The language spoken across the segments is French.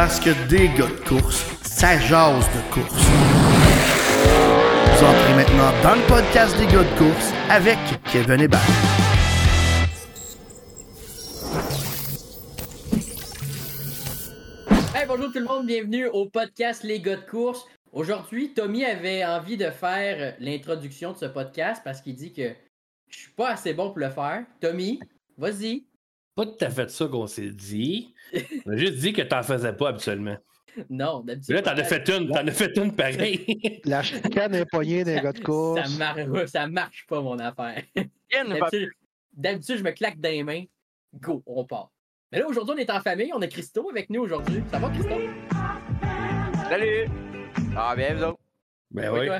Parce que des gars de course, ça jase de course. Vous entrez maintenant dans le podcast des gars de course avec Kevin Hébert. Hey, bonjour tout le monde, bienvenue au podcast Les gars de course. Aujourd'hui, Tommy avait envie de faire l'introduction de ce podcast parce qu'il dit que je suis pas assez bon pour le faire. Tommy, vas-y. Pas tout à fait ça qu'on s'est dit. On a juste dit que t'en faisais pas habituellement. Non, Mais d'habitude. Là, t'en as fait une, t'en as fait une pareil. La chicane est poignée des gars de course. Ça marche, ça marche pas, mon affaire. D'habitude, d'habitude, je me claque dans les mains. Go, on part. Mais là, aujourd'hui, on est en famille. On a Christo avec nous aujourd'hui. Ça va, Christo? Salut! Ah, bien, vous autres? Ben Oui, oui.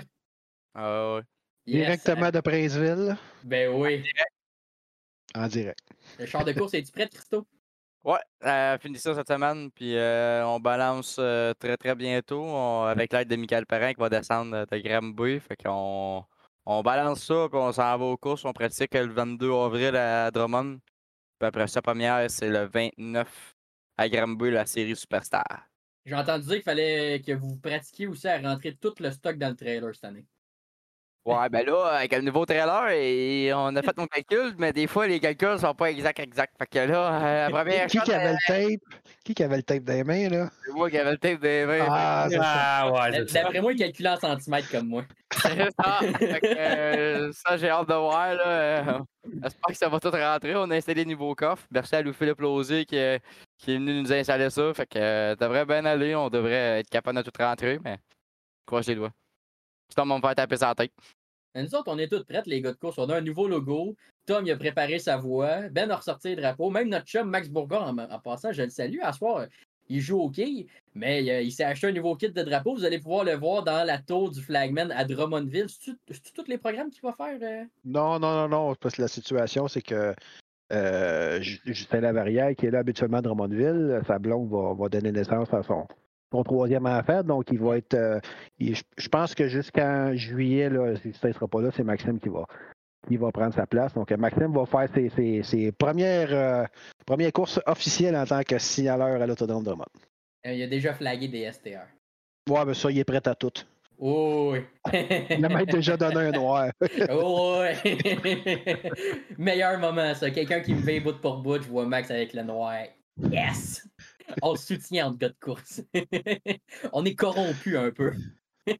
Ah. Yes. Directement de Princeville, Ben oui. En direct. Le char de course, es-tu prêt, Christo? Ouais, euh, fini ça cette semaine, puis euh, on balance euh, très très bientôt on- avec l'aide de Michael Perrin qui va descendre de Granby. Fait qu'on on balance ça, puis on s'en va aux courses. On pratique le 22 avril à Drummond. Puis après ça, première, c'est le 29 à Granby, la série Superstar. J'ai entendu dire qu'il fallait que vous pratiquiez aussi à rentrer tout le stock dans le trailer cette année. Ouais, ben là, avec le nouveau trailer, et on a fait mon calcul, mais des fois, les calculs sont pas exacts, exacts. Fait que là, euh, la première Qui qui avait euh, le tape? Qui qui avait le tape les mains, là? c'est moi qui avait le tape des mains. Ah, c'est ça. Ah ouais. D'après moi, il calcule en centimètres comme moi. C'est ça. Fait que, euh, ça, j'ai hâte de voir. Là. euh, J'espère que ça va tout rentrer. On a installé le nouveau coffre. Merci à Louis-Philippe Lausier qui, est- qui est venu nous installer ça. Fait que euh, ça devrait bien aller. On devrait être capable de tout rentrer, mais croise les doigts. Sinon, on va me faire taper sa tête. Nous autres, on est toutes prêtes, les gars de course. On a un nouveau logo. Tom, a préparé sa voix. Ben a ressorti le drapeau. Même notre chum, Max Bourgoin, en, passant, je le salue. À ce soir, il joue au quai, mais euh, il s'est acheté un nouveau kit de drapeau. Vous allez pouvoir le voir dans la tour du flagman à Drummondville. C'est-tu tous les programmes qu'il va faire? euh? Non, non, non, non, parce que la situation, c'est que euh, Ju- Justin Lavarrière, qui est là habituellement à Drummondville, sa blonde va, va donner naissance à son, son troisième enfant, donc il va être. euh, il- je, pense que jusqu'en juillet, là, si Justin ne sera pas là, c'est Maxime qui va, prendre sa place. Donc euh, Maxime va faire ses, ses- ses premières, euh, premières courses officielles en tant que signaleur à l'autodrome de Drummond. Euh, il a déjà flagué des STR. Ouais, mais ça, il est prêt à tout. Oh, oui. Il m'a déjà donné un noir. Oh, ouais. Meilleur moment, ça. Quelqu'un qui me fait bout pour bout, je vois Max avec le noir. Yes! On le soutient en gars de course. On est corrompu un peu.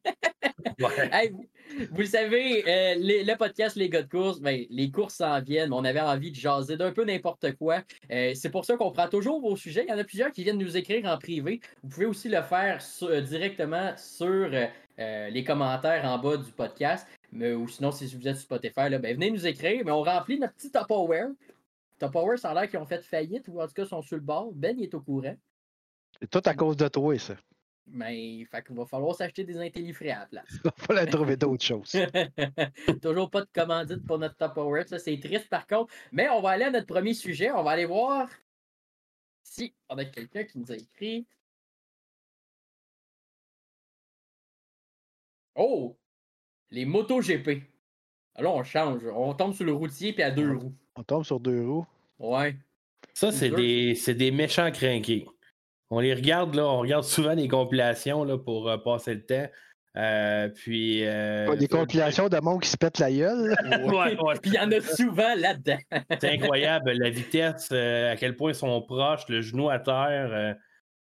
Ouais. Hey, vous, vous le savez, euh, les- le podcast Les gars de course, ben, les courses s'en viennent, mais on avait envie de jaser d'un peu n'importe quoi. Euh, c'est pour ça qu'on prend toujours vos sujets. Il y en a plusieurs qui viennent nous écrire en privé. Vous pouvez aussi le faire sur- euh, directement sur les commentaires en bas du podcast. Mais, ou sinon, si vous êtes sur Spotify, là, ben, venez nous écrire. Mais on remplit notre petit Tupperware. Tupperware, ça a l'air qu'ils ont fait faillite ou en tout cas sont sur le bord? Ben, il est au courant. C'est tout à cause de toi, ça. Mais fait qu'il va falloir s'acheter des intellifrais à la place. Il va falloir trouver d'autres choses. Toujours pas de commandite pour notre Tupperware. Ça, c'est triste par contre. Mais on va aller à notre premier sujet. On va aller voir si on a quelqu'un qui nous a écrit. Oh! Les motos GP. Alors on change. On tombe sur le routier puis à deux roues. On tombe sur deux roues. Ouais. Ça, c'est des, c'est des méchants crinqués. On les regarde, là, on regarde souvent les compilations là, pour euh, passer le temps. Euh, puis. euh, des compilations de monde qui se pète la gueule. Ouais, ouais. Puis il y en a souvent là-dedans. C'est incroyable, la vitesse, euh, à quel point ils sont proches, le genou à terre. euh,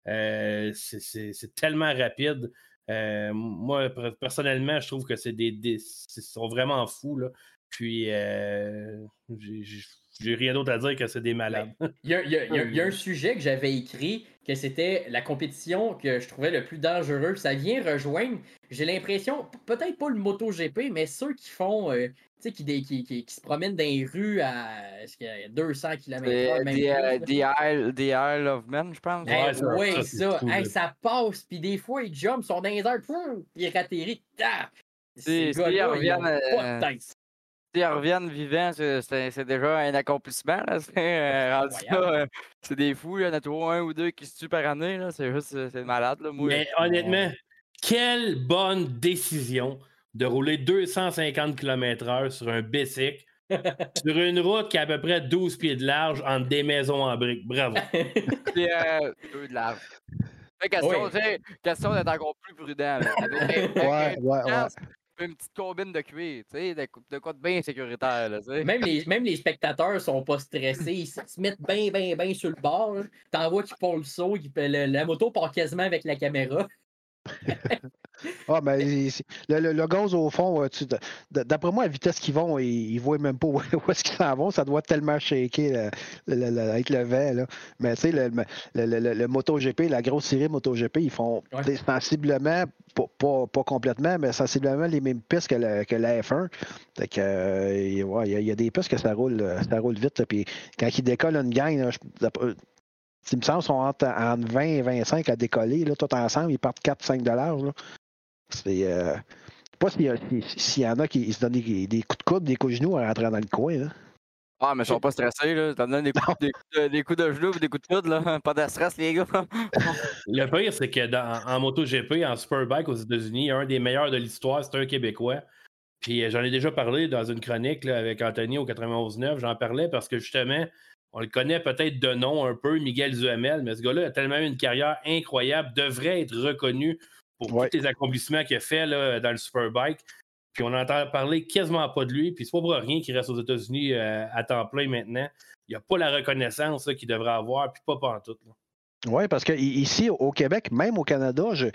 euh, c'est- tellement rapide. Euh, moi, per- personnellement, je trouve que c'est des, des- ils sont vraiment fous. Là. Puis, euh, j'ai- rien d'autre à dire que c'est des malades. Il y a, y y y un sujet que j'avais écrit que c'était la compétition que je trouvais le plus dangereux. Ça vient rejoindre, j'ai l'impression, peut-être pas le MotoGP, mais ceux qui font, euh, tu sais, qui, dé- qui, qui- qui se promènent dans les rues à est-ce qu'il y a 200 km/h. The. The Isle, The Isle of Men, je pense. Hey, Ouais, ça, ouais, ça, Hey, passe, puis des fois, ils jumpent, ils sont dans les airs, puis ils atterrissent. Ah! Ces Si- si ils gars-là, ils ont reviennent, pas de tête. S'ils reviennent vivants, c'est- c'est c'est déjà un accomplissement. Là. C'est, euh, euh, c'est des fous. Il y en a toujours un ou deux qui se tuent par année. là. C'est juste euh, c'est malade. Là. Moi, Mais honnêtement, quelle bonne décision de rouler 250 km/h sur un bicycle sur une route qui a à peu près 12 pieds de large entre des maisons en briques. Bravo. c'est, euh, deux de large. Question, Oui. question d'être encore plus prudent. Là. Avec, avec Ouais, un ouais, ouais. Une petite combine de cuir, tu sais, de, de quoi de bien sécuritaire. Là. Même les, même les spectateurs sont pas stressés. Ils se mettent bien, bien, bien sur le bord. T'en vois qui font le saut. qui- la moto part quasiment avec la caméra. Ah, mais c'est- le, le, le gaz, au fond, euh, d'après moi, à la vitesse qu'ils vont, ils ne voient même pas où, où est-ce qu'ils s'en vont. Ça doit tellement shaker le- avec le vent. Là. Mais tu sais, le, le, le, le- le MotoGP, la grosse série MotoGP, ils font Ouais. sensiblement, pas, pas, pas complètement, mais sensiblement les mêmes pistes que la, que la F1. Fait que, euh, il ouais, il y, a- il y a des pistes que ça roule, euh, ça roule vite. là, Puis quand ils décollent une gang, là, je- il me semble qu'ils sont entre, entre 20 et 25 à décoller, là, tout ensemble, ils partent 4-5 dollars. C'est. Euh, je sais pas s'il si- s'il y en a qui se donnent des, des coups de coude, des coups de genoux en rentrant dans le coin. Là. Ah, mais ils sont pas stressés, là. T'en donnes des coups, des, coups de, des coups de genoux et des coups de coude, là. Pas de stress, les gars. Le pire, c'est que dans, en MotoGP, en Superbike aux États-Unis, un des meilleurs de l'histoire, c'est un Québécois. Puis euh, j'en ai déjà parlé dans une chronique là, avec Anthony au 91.9. J'en parlais parce que justement, on le connaît peut-être de nom un peu, Miguel Duhamel, mais ce gars-là a tellement eu une carrière incroyable, devrait être reconnu pour Ouais. tous les accomplissements qu'il a fait là, dans le Superbike. Puis on entend parler quasiment pas de lui. Puis c'est pas pour rien qu'il reste aux États-Unis euh, à temps plein maintenant. Il n'a pas la reconnaissance qu'il devrait avoir, puis pas pantoute. Là. Oui, parce que ici, au Québec, même au Canada, je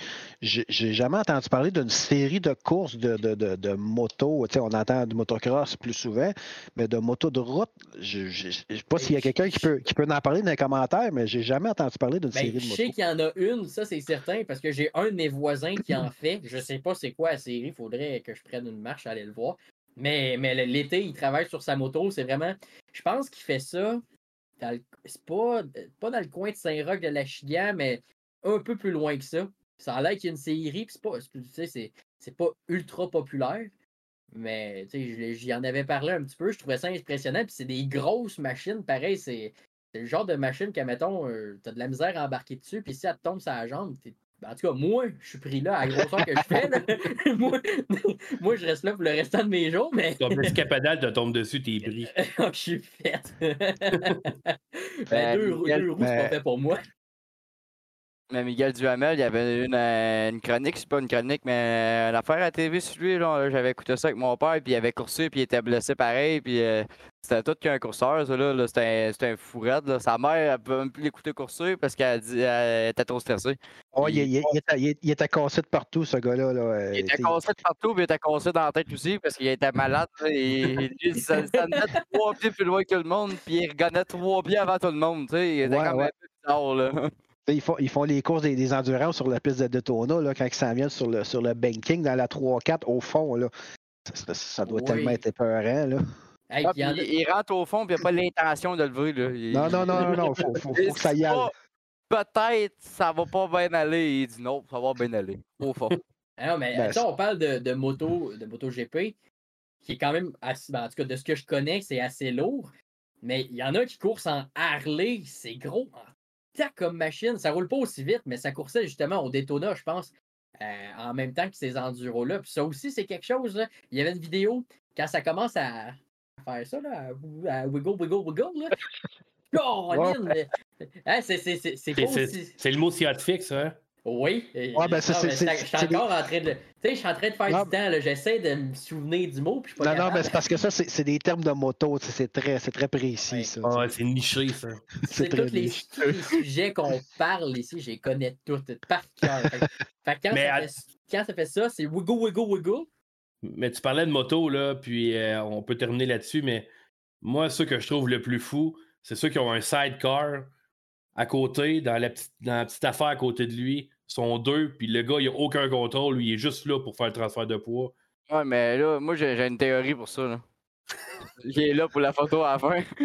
j'ai jamais entendu parler d'une série de courses de, de, de, de motos. Tu sais, on entend du motocross plus souvent, mais de motos de route, je je sais pas s'il y a quelqu'un qui peut, qui peut en parler dans les commentaires, mais j'ai jamais entendu parler d'une Ben, série de je sais motos. qu'il y en a une, ça c'est certain, parce que j'ai un de mes voisins qui en fait. Je sais pas c'est quoi la série, il faudrait que je prenne une marche aller le voir. Mais, mais l'été, il travaille sur sa moto, c'est vraiment. Je pense qu'il fait ça. C'est pas, pas dans le coin de Saint-Roch de la Chigan, mais un peu plus loin que ça. Ça a l'air qu'il y a une série, puis c'est pas. tu sais, c'est- c'est pas ultra populaire. Mais tu sais, avais parlé un petit peu, je trouvais ça impressionnant. Puis c'est des grosses machines, pareil, c'est c'est le genre de machine que, mettons, euh, t'as de la misère à embarquer dessus, puis si elle te tombe sur la jambe, t'es- ben, en tout cas, moi, je suis pris là à la grosseur que je fais. là. moi, moi, je reste là pour le restant de mes jours, mais Comme le scapadal te tombe dessus, t'es pris. je suis faite. ben, Ben, deux, deux roues, c'est pas fait pour moi. Mais Miguel Duhamel, il y avait une, euh, une chronique, c'est pas une chronique, mais une affaire à la TV sur lui. là. J'avais écouté ça avec mon père, puis il avait coursé, puis il était blessé pareil, puis euh, c'était tout qu'un courseur, ça, là. là. C'était un, c'était un fou raide, là. Sa mère, elle pouvait même plus l'écouter courser parce qu'elle dit elle était trop stressée. Oh, il, il- il- il était, cassé de partout, ce gars-là. Là. euh, Il était cassé de partout, puis il était cassé dans la tête aussi parce qu'il était malade. et lui, ça, venait trois pieds plus loin que tout le monde, puis il regagnait trois pieds avant tout le monde. tu sais. Il était Ouais, comme ouais. un peu bizarre, là. Ils font, ils font les courses des, des endurances sur la piste de Daytona, là, quand ils s'en viennent sur le, sur le banking dans la 3-4 au fond. Là. Ça, ça- ça doit Oui. tellement être épeurant. Là. Hey, Ah, il a- rentre au fond, puis il n'a pas l'intention de lever. Là. Il- Non, non, non, non, non, faut, faut, il faut que ça y aille. Peut-être ça va pas bien aller. Il dit non, ça va bien aller. Au fond. Ah non, mais Ben, on parle de, de moto, de moto GP, qui est quand même assez, ben, en tout cas, de ce que je connais, c'est assez lourd. Mais il y en a qui courent en Harley, c'est gros en tac comme machine. Ça roule pas aussi vite, mais ça coursait justement au Daytona, je pense, euh, en même temps que ces enduros là Puis ça aussi, c'est quelque chose. là. Il y avait une vidéo, quand ça commence à faire ça, là, à, wiggle, wiggle, wiggle, là. Caroline, mais- Hein, c'est le mot scientifique, ça. Oui. Ouais, ben, ça, non, c'est- Je suis des- encore en train de. Tu sais, je suis en train de faire Non, du temps. là. J'essaie de me souvenir du mot, puis je suis pas Non, non, mais c'est parce que ça, c'est des termes de moto. C'est très, c'est très précis, Ouais. ça. Ah c'est niché, ça. C'est tous les, tous sujets qu'on parle ici, je les connais toutes par cœur. Fait, quand, Mais ça à- fait, quand ça fait ça, c'est wiggle, wiggle, wiggle. Mais tu parlais de moto, là, puis euh, on peut terminer là-dessus, mais moi, ce que je trouve le plus fou, c'est ceux qui ont un sidecar à côté, dans la, petite, dans la petite affaire à côté de lui. Sont deux, puis le gars, il a aucun contrôle. Lui, il est juste là pour faire le transfert de poids. Ouais, mais là, moi, j'ai une théorie pour ça. Là. Il est là pour la photo à la fin.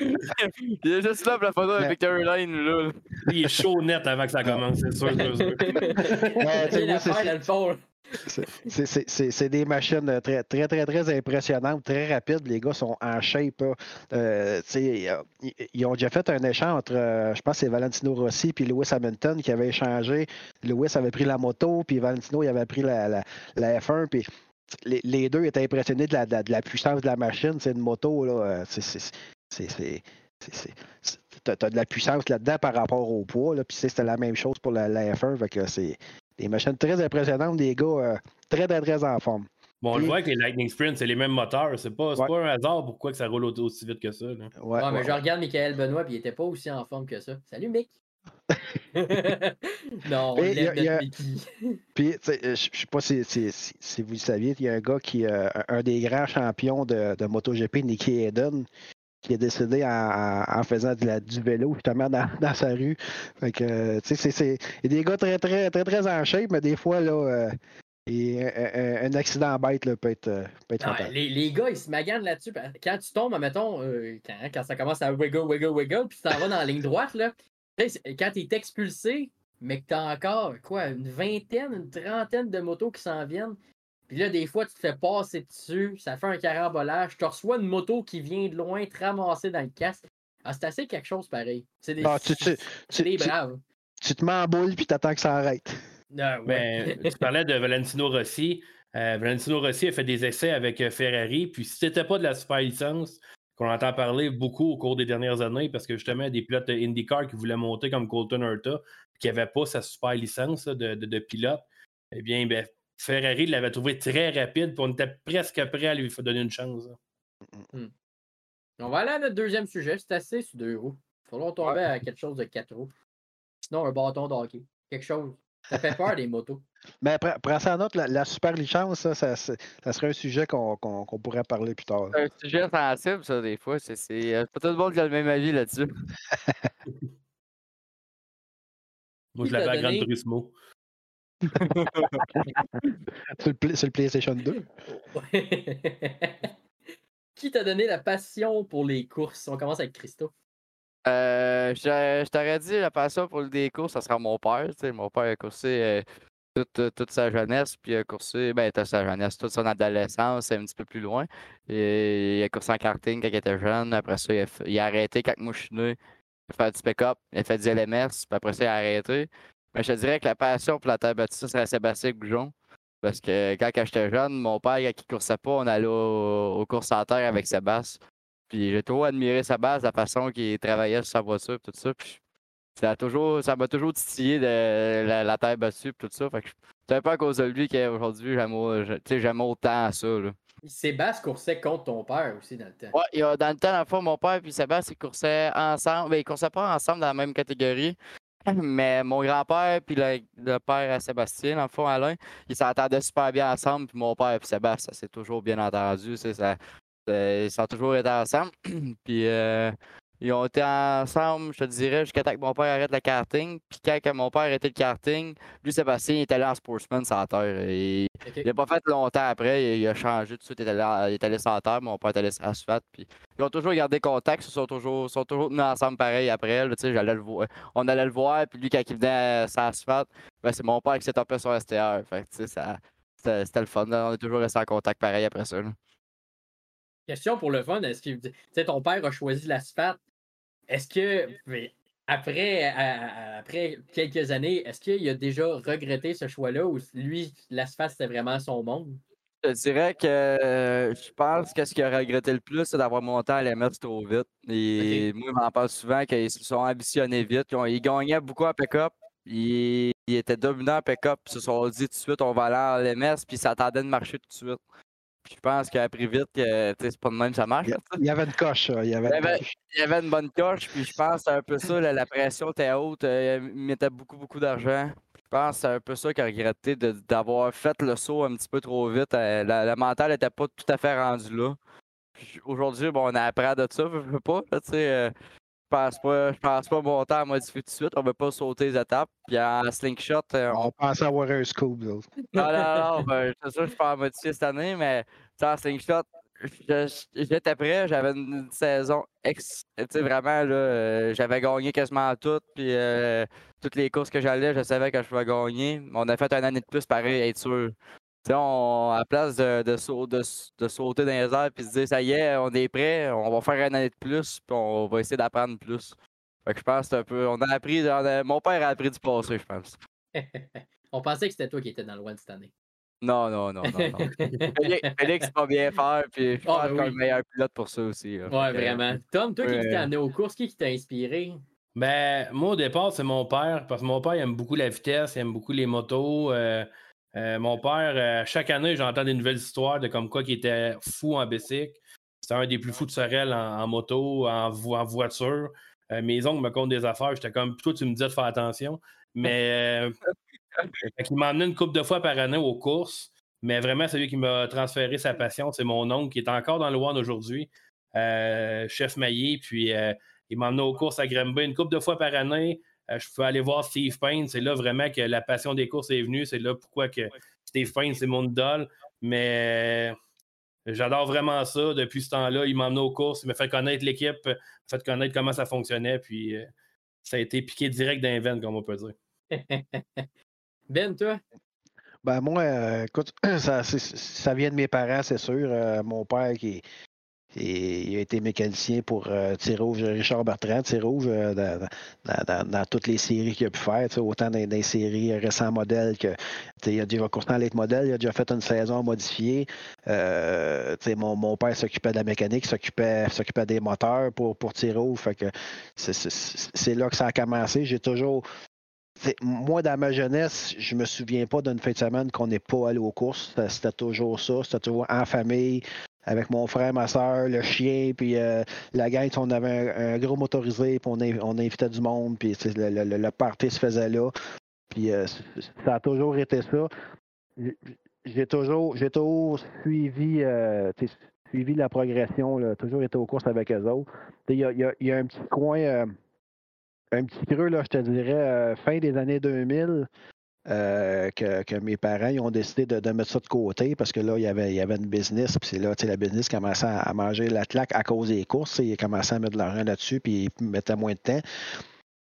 il est juste là pour la photo Mais- avec Caroline. Là. Il est chaud net avant que ça commence, c'est sûr. c'est des machines très, très, très, très impressionnantes, très rapides. Les gars sont en shape. Euh, tu sais, ils, ils ont déjà fait un échange entre, euh, je pense, que c'est Valentino Rossi et Lewis Hamilton qui avaient échangé. Lewis avait pris la moto, puis Valentino il avait pris la, la, la F1. Puis les, les deux étaient impressionnés de la, de la- de la puissance de la machine. C'est une moto, là. euh, c'est- c'est- c'est- c'est- c'est- c'est- c'est- tu as, de la puissance là-dedans par rapport au poids. Là, puis c'était la même chose pour la, la F1. Fait que c'est des machines très impressionnantes, des gars euh, très, très, très en forme. Bon, on le voit que les Lightning Sprint, c'est les mêmes moteurs. C'est pas, pas un hasard pourquoi que ça roule aussi vite que ça. Là. Ouais, mais je regarde Michael Benoît, puis il était pas aussi en forme que ça. Salut, Mick! non, on notre Mickey. Puis, je sais pas si, si, si, vous le saviez, il y a un gars qui, euh, un des grands champions de, de MotoGP, Nicky Hayden, qui est décédé en, en, faisant de la, du vélo justement dans, dans sa rue. Fait que, tu sais, c'est des gars très, très, très, très en shape, mais des fois, là, euh, et un, accident bête là, peut être, peut être les, les, gars, ils se maganent là-dessus. Quand tu tombes, mettons, euh, quand, quand, ça commence à wiggle, wiggle, wiggle, puis tu t'en vas dans la ligne droite, là, quand tu es expulsé, mais que tu as encore, quoi, une vingtaine, une trentaine de motos qui s'en viennent, puis là, des fois, tu te fais passer dessus, ça fait un carambolage, tu reçois une moto qui vient de loin te ramasser dans le casque. Ah, c'est assez quelque chose pareil. C'est des, ah, tu, des braves. Tu te mets en boule puis t'attends que ça arrête. Ah, ben, tu parlais de Valentino Rossi. Euh, Valentino Rossi a fait des essais avec euh, Ferrari, puis si c'était pas de la super licence, qu'on entend parler beaucoup au cours des dernières années, parce que justement, des pilotes IndyCar qui voulaient monter comme Colton Herta, qui n'avaient pas sa super licence de, de, pilote, eh bien, ben, Ferrari l'avait trouvé très rapide, puis on était presque prêt à lui donner une chance. Hmm. On va aller à notre deuxième sujet. C'est assez sur deux roues. Il faudra tomber à quelque chose de quatre roues. Sinon, un bâton de hockey. Quelque chose. Ça fait peur des motos. Mais prends ça en note, la, super licence, ça, ça, ça, serait un sujet qu'on pourrait parler plus tard. C'est un sujet sensible, ça, des fois. C'est euh, pas tout le monde qui a le même avis là-dessus. Moi, je l'avais à Gran Turismo c'est le, PlayStation 2. Qui t'a donné la passion pour les courses? On commence avec Christo. Euh, je, t'aurais dit la passion pour les courses, ça sera mon père. Mon père a coursé euh, toute, sa jeunesse, puis il a coursé, ben, toute sa jeunesse, toute son adolescence, un petit peu plus loin. Et, il a coursé en karting quand il était jeune. Après ça, il a, arrêté quand moi. Il a fait du pick-up, il a fait du LMS, puis après ça, il a arrêté. Mais je te dirais que la passion pour la terre battue, serait Sébastien Goujon. Parce que quand, j'étais jeune, mon père, quand il coursait pas, on allait aux, courses à terre avec Sébastien. Puis j'ai toujours admiré Sébastien, la façon qu'il travaillait sur sa voiture tout ça. Ça m'a toujours, ça toujours titillé de la, terre battue et tout ça. Fait que c'est un peu à cause de lui qu'aujourd'hui, j'aime autant ça. Là. Sébastien coursait contre ton père aussi dans le temps. Ouais, dans le temps, dans le fond, mon père et Sébastien ils coursaient ensemble. Ben, ils coursaient pas ensemble dans la même catégorie. Mais mon grand-père puis le, père à Sébastien, dans le fond, Alain, ils s'entendaient super bien ensemble. Puis mon père et Sébastien, ça s'est toujours bien entendu. Ça, ils ont toujours été ensemble. puis euh, ils ont été ensemble, je te dirais, jusqu'à temps que mon père arrête le karting. Puis quand mon père arrêtait le karting, lui, Sébastien, il était allé en sportsman sans terre. Et Il n'a pas fait longtemps après, il a changé tout de suite, il est allé, il est allé sans terre, mon père est allé sur asphalte. Puis ils ont toujours gardé contact, ils sont toujours, sont toujours tenus ensemble pareil après. Là, j'allais le voir, on allait le voir, puis lui, quand il venait sur asphalte, ben, c'est mon père qui s'est topé sur STR. Fait ça, c'était le fun. On est toujours resté en contact pareil après ça. Question pour le fun, est-ce que ton père a choisi l'asphalte? Est-ce que, après, après quelques années, est-ce qu'il a déjà regretté ce choix-là ou lui, l'asphalte, c'était vraiment son monde? Je dirais que euh, je pense que ce qu'il a regretté le plus, c'est d'avoir monté à l'MS trop vite. Et moi, je m'en parle souvent qu'ils se sont ambitionnés vite. Ils, gagnaient beaucoup à pick-up. Ils, étaient dominants à pick-up. Ils se sont dit tout de suite, on va aller à l'MS, puis ils s'attendaient de marcher tout de suite je pense qu'il a appris vite que c'est pas de même ça marche. Il y avait une coche. Il y avait, il y avait, une bonne coche, puis je pense que c'est un peu ça, la, pression était haute, euh, il mettait beaucoup, beaucoup d'argent. Je pense que c'est un peu ça qu'il a regretté d'avoir fait le saut un petit peu trop vite. Euh, la, mental n'était pas tout à fait rendu là. Aujourd'hui, bon, on apprend de ça, je veux pas. tu euh, je pense pas, je pense pas monter à modifier tout de suite. On veut pas sauter les étapes. Puis en slingshot, on, on pense avoir un scoop. Non, non, non. Ben, c'est sûr que je peux en modifier cette année, mais en slingshot, j'étais prêt. J'avais une saison ex. Tu sais, vraiment, là, euh, j'avais gagné quasiment tout. Puis euh, toutes les courses que j'allais, je savais que je pouvais gagner. On a fait un année de plus, pareil, être sûr. Tu sais, on, à place de, de, de, sauter dans les airs puis se dire, ça y est, on est prêt, on va faire une année de plus, puis on va essayer d'apprendre plus. Fait que je pense que c'est un peu. On a appris. mon père a appris du passé, je pense. on pensait que c'était toi qui étais dans le one cette année. Non, non, non, non. non. Félix, Félix va bien faire, puis je pense Ah, ben qu'il est oui. le meilleur pilote pour ça aussi. là. Ouais, Fait que, vraiment. Tom, toi qui t'es amené aux courses, qui qui t'a inspiré? Ben, moi, au départ, c'est mon père, parce que mon père il aime beaucoup la vitesse, il aime beaucoup les motos. euh, euh, mon père, euh, chaque année, j'entends des nouvelles histoires de comme quoi qu'il était fou en bicycle. C'était un des plus fous de Sorel en, moto, en, vo- en voiture. Euh, mes oncles me comptent des affaires, j'étais comme, toi, tu me disais de faire attention. Mais m'a emmené une couple de fois par année aux courses. Mais vraiment, celui qui m'a transféré sa passion, c'est mon oncle qui est encore dans le One aujourd'hui, chef maillé. Puis il m'a emmené aux courses à Granby une couple de fois par année. Euh, je peux aller voir Steve Payne. C'est là vraiment que la passion des courses est venue. C'est là pourquoi que Steve Payne, c'est mon idole. Mais euh, j'adore vraiment ça. Depuis ce temps-là, il m'a emmené aux courses. Il m'a fait connaître l'équipe, m'a fait connaître comment ça fonctionnait. Puis euh, ça a été piqué direct d'un veine, comme on peut dire. Ben, toi? Ben moi, euh, écoute, ça, vient de mes parents, c'est sûr. Euh, mon père qui, il a été mécanicien pour euh, Tir-Rouge, Richard Bertrand, Tir-Rouge, euh, dans, toutes les séries qu'il a pu faire, autant dans, les séries récents modèles que il a déjà coursé dans les modèles, il a déjà fait une saison modifiée. Euh, mon, père s'occupait de la mécanique, s'occupait, des moteurs pour, pour Tir-Rouge. Fait que c'est- là que ça a commencé. J'ai toujours moi, dans ma jeunesse, je me souviens pas d'une fin de semaine qu'on n'est pas allé aux courses. C'était toujours ça. C'était toujours en famille, avec mon frère, ma soeur, le chien, puis euh, la gang. On avait un, gros motorisé, puis on, in- on invitait du monde, puis le, le- party se faisait là. Puis euh, ça a toujours été ça. J'ai- toujours, suivi, euh, la progression, toujours été aux courses avec eux autres. Il y y a- un petit coin. un petit creux, là, je te dirais, fin des années 2000, euh, que, mes parents ils ont décidé de, mettre ça de côté parce que là, il y avait, une business, puis c'est là, tu sais, la business commençait à, manger la claque à cause des courses. Ils commençaient à mettre de l'argent là-dessus, puis ils mettaient moins de temps.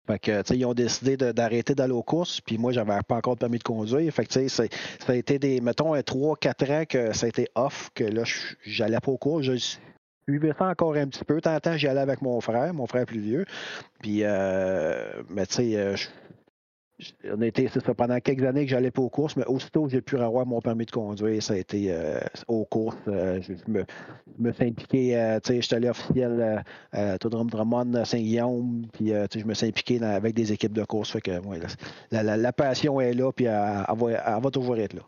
Fait que, ils ont décidé d'arrêter d'aller aux courses, puis moi, j'avais pas encore de permis de conduire. Fait que, ça a été des, mettons, 3-4 ans que ça a été off, que là, j'allais pas aux courses. Je suivais ça encore un petit peu. Tant temps, j'y allais avec mon frère, mon frère plus vieux. Puis, euh, mais tu sais, euh, on a été, c'est ça, pendant quelques années que j'allais pas aux courses, mais aussitôt que j'ai pu avoir mon permis de conduire, ça a été euh, aux courses. Euh, je, me, je me suis impliqué, euh, tu sais, j'étais allé officiel euh, à Autodrome Drummond, Saint-Guillaume, puis euh, tu sais, je me suis impliqué dans- avec des équipes de course. Fait que, ouais, la, la- la passion est là, puis elle, elle va, elle va toujours être là.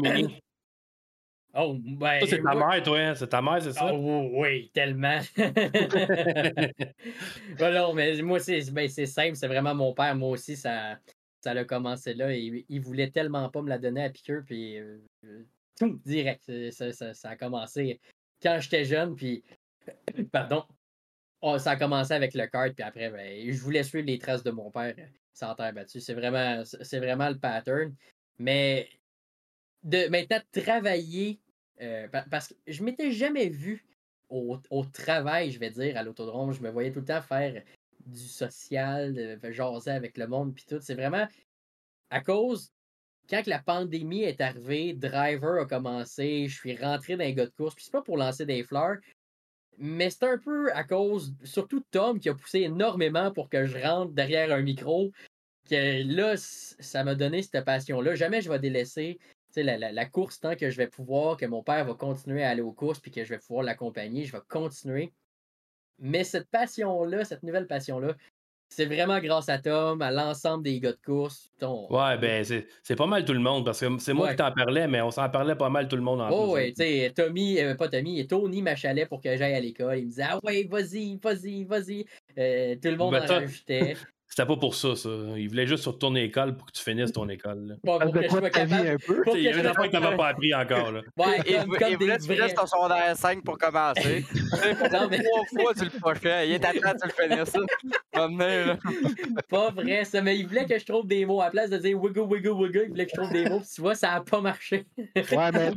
Vraiment. Oh, ben. Ça, c'est ta mère, toi. hein? C'est ta mère, c'est ça? Oh, oui, tellement. Ben non, mais moi, c'est ben, c'est simple, c'est vraiment mon père. Moi aussi, ça, ça a commencé là. Il, il voulait tellement pas me la donner à piqûre, puis euh, euh, tout direct. Ça, ça- ça a commencé quand j'étais jeune, puis. Pardon. Oh, ça a commencé avec le kart, puis après, ben, je voulais suivre les traces de mon père sans terre battue. C'est vraiment, vraiment le pattern. Mais de maintenant travailler, euh, pa- parce que je m'étais jamais vu au, au travail, je vais dire, à l'autodrome. Je me voyais tout le temps faire du social, de jaser avec le monde, puis tout. C'est vraiment à cause, quand la pandémie est arrivée, Driver a commencé, je suis rentré dans les gars de course, puis c'est pas pour lancer des fleurs, mais c'est un peu à cause, surtout Tom, qui a poussé énormément pour que je rentre derrière un micro, que là, ça m'a donné cette passion-là. Jamais je vais délaisser la, la- la course tant que je vais pouvoir, que mon père va continuer à aller aux courses, puis que je vais pouvoir l'accompagner, je vais continuer. Mais cette passion-là, cette nouvelle passion-là, c'est vraiment grâce à Tom, à l'ensemble des gars de course. Ton- Ouais, ben, c'est pas mal tout le monde, parce que c'est moi Ouais. qui t'en parlais, mais on s'en parlait pas mal tout le monde en Oh, plus. ouais, tu sais, Tommy, euh, pas Tommy, et Tony m'achalait pour que j'aille à l'école. Il me disait, ah ouais, vas-y, vas-y, vas-y. Euh, tout le monde Ben, en rajoutait. C'était pas pour ça, ça. Il voulait juste retourner l'école pour que tu finisses ton école. là. Pas pour que je sois capable. un peu? pour Il y avait des affaires que t'avais pas appris encore. Là. Ouais, Il, comme il voulait que tu finisses ton secondaire 5 pour commencer. Non, mais- Trois fois, tu le pochais. Il est à temps, tu le finisses. Là. Pas vrai, ça, mais il voulait que je trouve des mots. À la place de dire wiggle, wiggle, wiggle, il voulait que je trouve des mots. Puis tu vois, ça a pas marché. Ouais, mais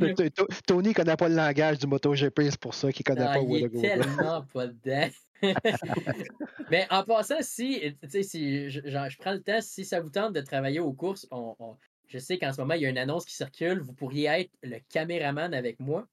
Tony connaît pas le langage du MotoGP, c'est pour ça qu'il connaît Ah, pas il est tellement pas dedans. Mais en passant, si, tu sais, si je, je prends le temps, si ça vous tente de travailler aux courses, on- on- je sais qu'en ce moment, il y a une annonce qui circule. Vous pourriez être le caméraman avec moi.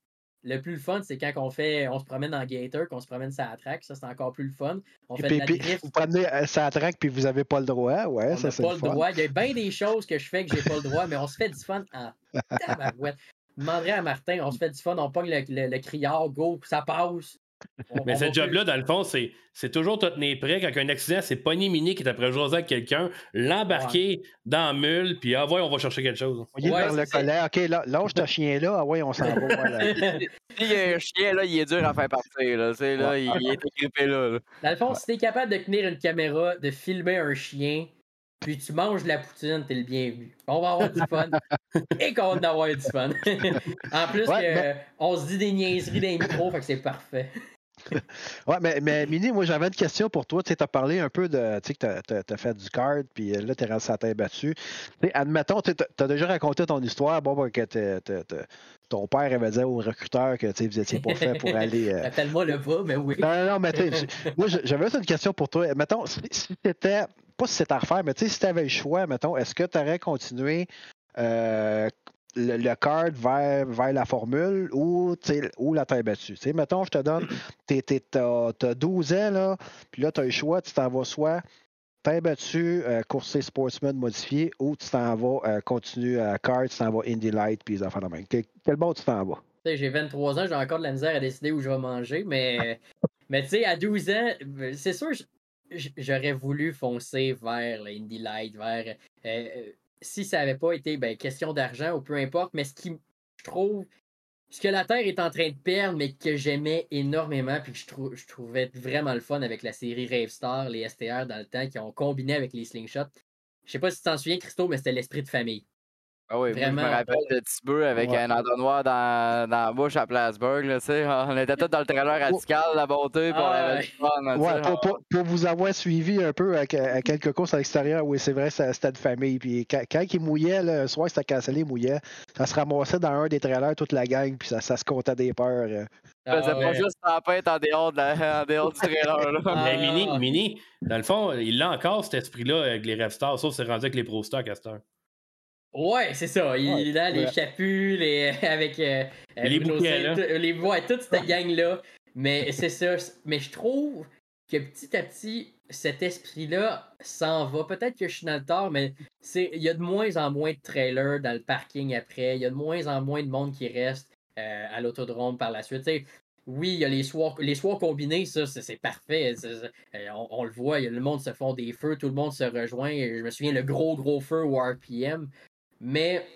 le plus le fun, c'est quand on fait, on se promène en gator, qu'on se promène sur la track. Ça, c'est encore plus le fun. On fait puis, de la puis, drift. vous prenez euh, ça track puis vous n'avez pas le droit. Ouais, On ça c'est pas le fun. droit. Il y a bien des choses que je fais que j'ai pas le droit, mais on se fait du fun en tabarouette. Je demanderais à Martin, on se fait du fun, on pogne le, le- le criard, go, ça passe. On- Mais on ce job-là, dans le fond, c'est, c'est toujours te tenir prêt quand un accident, c'est pogner Mini qui est après jaser avec quelqu'un, l'embarquer dans la mule, puis ah ouais, on va chercher quelque chose. Il est Ouais, dans le collet. OK, là, lâche ce chien-là. Ah ouais, on s'en va. Voilà. S'il y a un chien, là, il est dur à faire partir. Là, là, il, il est équipé là. là. Dans le fond, si t'es capable de tenir une caméra, de filmer un chien, puis tu manges de la poutine, t'es le bienvenu. On va avoir du fun. Et qu'on va avoir du fun. en plus, Ouais, que, mais- on se dit des niaiseries dans les micros, fait que c'est parfait. Ouais, mais, mais Mini, moi j'avais une question pour toi. Tu as parlé un peu de. Tu sais, que tu as, fait du card, puis euh, là, tu es rendu sa tête battue. Tu admettons, tu as déjà raconté ton histoire, bon, ben, que ton père avait dit au recruteur que tu vous étiez pas fait pour aller. euh, Rappelle-moi le pas, mais oui. Non, non, non, mais tu moi, j'avais juste une question pour toi. Mettons, si, si t'étais, pas si c'était à refaire, mais tu sais, si tu avais le choix, mettons, est-ce que tu aurais continué euh, le, le card vers, vers la formule ou, tu ou la taille battue? Tu sais, mettons, je te donne, t'as as 12 ans, là, puis là, tu as le choix, tu t'en vas soit taille battue, euh, courser sportsman modifié, ou tu t'en vas euh, continuer à card, tu t'en vas Indy Light, puis les affaires de même. Quel, quel bord tu t'en vas? Tu J'ai 23 ans, j'ai encore de la misère à décider où je vais manger, mais, mais tu sais, à 12 ans, c'est sûr, j'aurais voulu foncer vers l'Indy Light, vers. euh, euh, si ça n'avait pas été ben, question d'argent ou peu importe, mais ce qui, je trouve, ce que la Terre est en train de perdre, mais que j'aimais énormément, puis que je, trou- je trouvais vraiment le fun avec la série Rave Star, les STR dans le temps, qui ont combiné avec les slingshots. Je sais pas si tu t'en souviens, Christo, mais c'était l'esprit de famille. Ah oui, moi, je me rappelle de Tibeux avec Ouais. un entonnoir dans, dans la bouche à Plattsburgh. Là, tu sais. on était tous dans le trailer radical, la bonté, Ah ouais. Ouais, pour, pour- pour vous avoir suivi un peu à, à quelques courses à l'extérieur, oui, c'est vrai, ça- c'était de famille. Puis quand, quand il mouillait, là, le soir, c'était cancellé, il mouillait, ça se ramassait dans un des trailers, toute la gang, puis ça, ça se comptait des peurs. euh. on faisait Ah pas juste tempête en dehors, de la- en dehors du trailer. Là. Ah, Mais Mini, ah. Mini, dans le fond, il a encore cet esprit-là avec les Revstars, sauf que c'est rendu avec les Pro Stock à cette heure. Ouais, c'est ça. Il Ouais, a les ouais. chapus, les, avec euh, Les Bruno bouquets, Saint- là. les ouais, toute cette gang-là. Mais c'est ça. Mais je trouve que petit à petit, cet esprit-là s'en va. Peut-être que je suis dans le tort, mais c'est il y a de moins en moins de trailers dans le parking après. Il y a de moins en moins de monde qui reste euh, à l'autodrome par la suite. Tu sais, oui, il y a les soirs, les soirs combinés, ça, c'est c'est parfait. C'est- c'est- euh, on, on le voit, il y a- le monde se font des feux, tout le monde se rejoint. Je me souviens, le gros, gros feu au RPM. Mais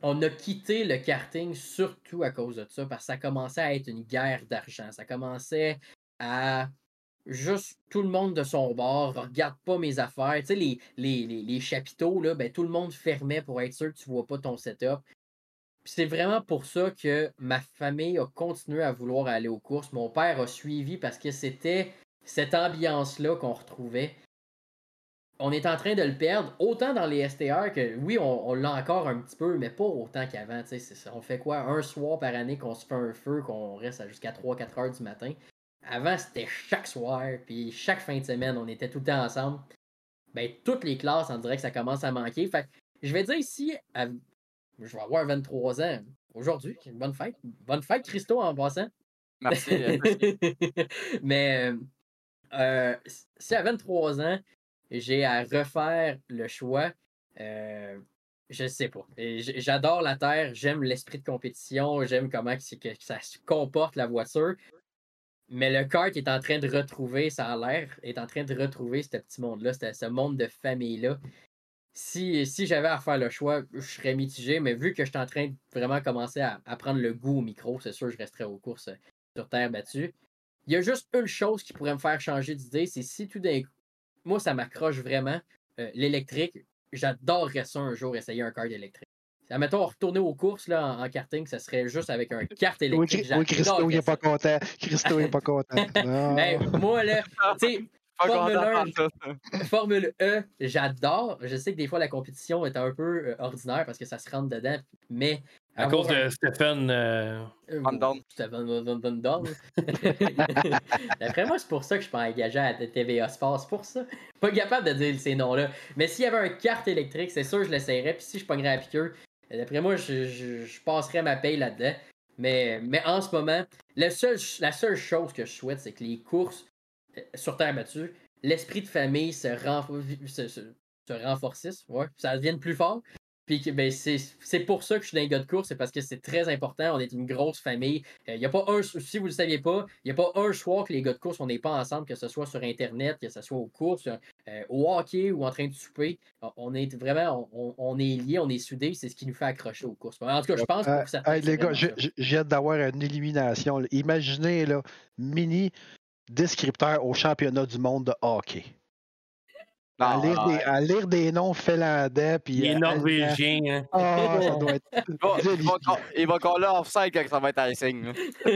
on a quitté le karting surtout à cause de ça, parce que ça commençait à être une guerre d'argent. Ça commençait à juste tout le monde de son bord, regarde pas mes affaires. Tu les, les, chapiteaux, là, ben, tout le monde fermait pour être sûr que tu vois pas ton setup. C'est vraiment pour ça que ma famille a continué à vouloir aller aux courses. Mon père a suivi parce que c'était cette ambiance-là qu'on retrouvait. On est en train de le perdre, autant dans les STR que, oui, on, on l'a encore un petit peu, mais pas autant qu'avant. On fait quoi? Un soir par année qu'on se fait un feu, qu'on reste jusqu'à 3-4 heures du matin. Avant, c'était chaque soir, puis chaque fin de semaine, on était tout le temps ensemble. Ben, toutes les classes, on dirait que ça commence à manquer. Fait que, je vais dire ici, à- je vais avoir 23 ans aujourd'hui. Bonne fête. Bonne fête, Christo, en passant. Merci. euh, Mais euh, euh, si à 23 ans, j'ai à refaire le choix, euh, je sais pas. J'adore la Terre, j'aime l'esprit de compétition, j'aime comment que, ça se comporte la voiture. Mais le kart est en train de retrouver, ça a l'air, est en train de retrouver ce petit monde-là, ce ce monde de famille-là. Si, si j'avais à faire le choix, je serais mitigé, mais vu que je suis en train de vraiment commencer à, à prendre le goût au micro, c'est sûr que je resterais aux courses euh, sur terre battue. Il y a juste une chose qui pourrait me faire changer d'idée, c'est si tout d'un coup, moi ça m'accroche vraiment, euh, l'électrique, j'adorerais ça un jour essayer un kart électrique. Admettons, retourner aux courses là, en, en karting, ça serait juste avec un kart Oui, électrique. Cri- oui, Christo, il n'est pas content. Christo n'est pas content. Non. Hey, moi, là, tu sais, Formule content 1, par ça. Formule E, j'adore. Je sais que des fois, la compétition est un peu euh, ordinaire parce que ça se rentre dedans, mais. À cause de Stephen. euh, Euh, Van Dorn. C'était Van Van- Van- Van Dorn. D'après moi, c'est pour ça que je suis pas engagé à TVA Sport. C'est pour ça. Pas capable de dire ces noms-là. Mais s'il y avait un carte électrique, c'est sûr que je l'essayerais. Puis si je pognerais à piqueur, d'après moi, je, je- je passerais ma paye là-dedans. Mais, mais en ce moment, la seule, la seule chose que je souhaite, c'est que les courses euh, sur terre battue, l'esprit de famille se, renf- se, se- se renforcisse, ouais, ça devienne plus fort. Puis que, ben, c'est pour ça que je suis dans les gars de course, c'est parce que c'est très important. On est une grosse famille. Il n'y a pas un, si vous ne le saviez pas, il n'y a pas un soir que les gars de course, on n'est pas ensemble, que ce soit sur Internet, que ce soit aux courses, euh, au hockey ou en train de souper. On- est vraiment, on, on est liés, on est soudés, c'est ce qui nous fait accrocher aux courses. En tout cas, je pense que Euh, pour certains. hey, les gars, ça. j'ai hâte d'avoir une élimination. Imaginez, là, mini descripteur au championnat du monde de hockey. À, Non, lire, des, à lire des noms finlandais. Puis, Les euh. Norvégiens, hein. Ah, ça doit être. Il va, coller offside quand ça va être à signe. là.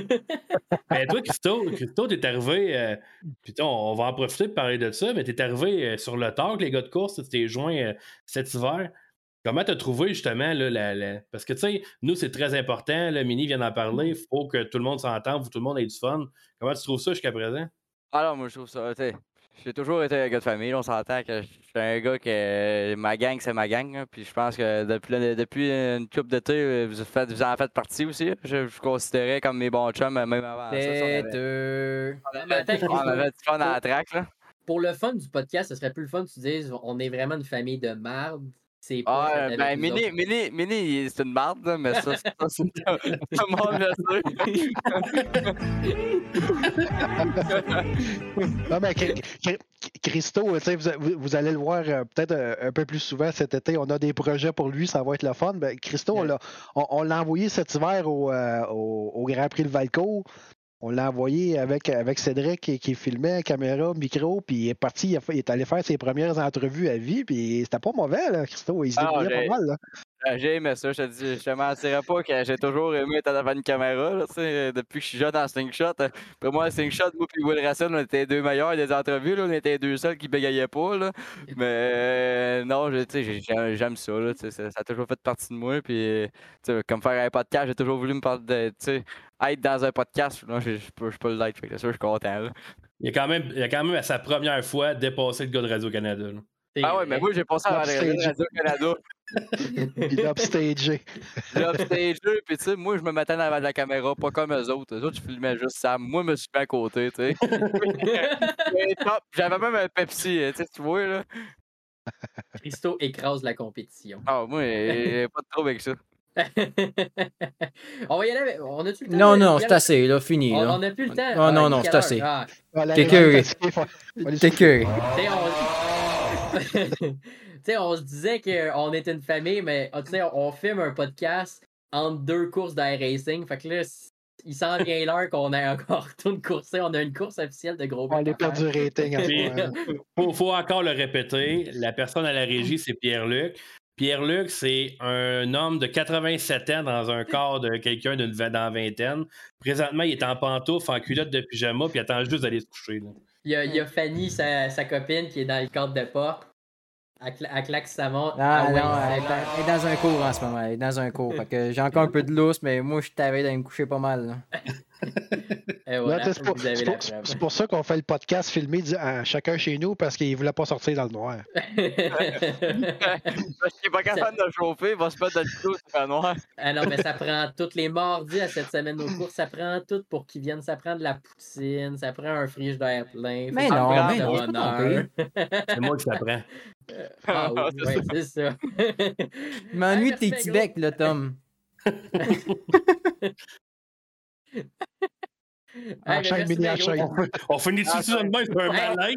Ben, toi, Christo, Christo, t'es arrivé. euh, puis on, on va en profiter de parler de ça, mais t'es arrivé euh, sur le tard, les gars de course, tu t'es joint euh, cet hiver. Comment t'as trouvé justement là, la, la- Parce que tu sais, nous, c'est très important. Le mini vient d'en parler. Il faut que tout le monde s'entende, faut que tout le monde ait du fun. Comment tu trouves ça jusqu'à présent? Alors, moi, je trouve ça, tu sais, j'ai toujours été un gars de famille. On s'entend que je suis un gars que ma gang, c'est ma gang. Puis je pense que depuis, le- depuis une couple d'été, vous, faites, vous en faites partie aussi. Je vous considérais comme mes bons chums, même avant ça. avait, on avait du fun à la track, là. Pour le fun du podcast, ce serait plus le fun que tu dises on est vraiment une famille de marde. C'est pas. Ah, euh, ben, Mini. Mini, Mini, c'est une marde, là, mais ça, ça, c'est tout le monde le sait. Non, mais Christo, tu sais, vous, allez le voir euh, peut-être euh, un peu plus souvent cet été. On a des projets pour lui, ça va être le fun. Ben, Christo, on l'a on- on l'a envoyé cet hiver au, euh, au- au Grand Prix de Valcourt. On l'a envoyé avec, avec Cédric qui, qui filmait, caméra, micro, puis il est parti, il, est allé faire ses premières entrevues à vie, puis c'était pas mauvais, là, Christo. Il se Ah, débrouillait pas mal, là. Euh, J'ai aimé ça, je te dis, je te mentirais pas que j'ai toujours aimé être devant une caméra, là, tu sais, depuis que je suis jeune en slingshot. Pour moi, slingshot, moi et Will Racine, on était les deux meilleurs des entrevues, là, on était les deux seuls qui bégayaient pas, là. Mais euh, non, j'aime ça, là, ça, ça a toujours fait partie de moi, puis tu sais, comme faire un podcast, j'ai toujours voulu me parler de, tu sais, être dans un podcast, là, je peux, je peux l'être, fait que c'est sûr, je suis content, là. Il a quand même, il a quand même à sa première fois dépassé le gars de Radio-Canada. Ah ouais, mais moi, j'ai passé à. Radio-Canada. Puis l'upstagé. Eux, puis tu sais, moi, je me mettais devant la caméra, pas comme eux autres. Eux autres, je filmais juste ça. Moi, je me suis mis à côté, tu sais. J'avais même un Pepsi, tu sais, tu vois, là. Christo écrase la compétition. Ah, moi, euh, pas de trouble avec ça. on va y aller avec. On a-tu le temps? Non, non, c'est assez, là, fini, On là. on a plus le temps. Non, non, non, quelle c'est assez. Ah, T'es se T'es. Sais, on... on se disait qu'on était une famille, mais ah, tu sais, on filme un podcast entre deux courses d'air racing. Fait que là, il s'en vient l'heure qu'on ait encore retourné courser. On a une course officielle de gros On à perdu rating Puis- moment-là. faut, faut encore le répéter. La personne à la régie, c'est Pierre-Luc. Pierre-Luc, c'est un homme de 87 ans dans un corps de quelqu'un d'une vingtaine. Présentement, il est en pantoufle, en culotte de pyjama, puis il attend juste d'aller se coucher. là. Il y a, il y a Fanny, sa, sa copine, qui est dans le cadre de porte. Elle, cla- elle claque sa montre. Ah, Ah non, elle, est dans un cours en ce moment. Elle est dans un cours. Fait que j'ai encore un peu de lousse, mais moi, je t'avais d'aller me coucher pas mal. voilà, sais, c'est pour, ça qu'on fait le podcast filmé à chacun chez nous parce qu'il ne voulait pas sortir dans le noir. Parce qu'il est pas capable de chauffer, il va se mettre dans le clou, c'est pas noir. ah non, mais ça prend tous les mardis à cette semaine aux courses. Ça prend tout pour qu'ils viennent. Ça prend de la poutine, ça prend un frigidaire plein. Mais ça non, prend mais non, c'est moi qui t'apprends. Ah oui, C'est ouais, c'est ça. Je m'ennuie de tes becs, là, Tom. Ah, gros. enchaîne. On finit tout ça de même, c'est un malaise.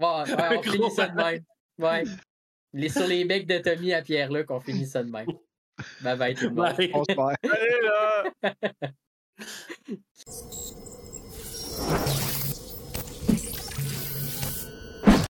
Ouais, ouais, on finit ça de même. Ouais. Les, sur les becs de Tommy à Pierre-Luc, on finit ça de même. Bye bye tout le monde. On se perd. Allez, là!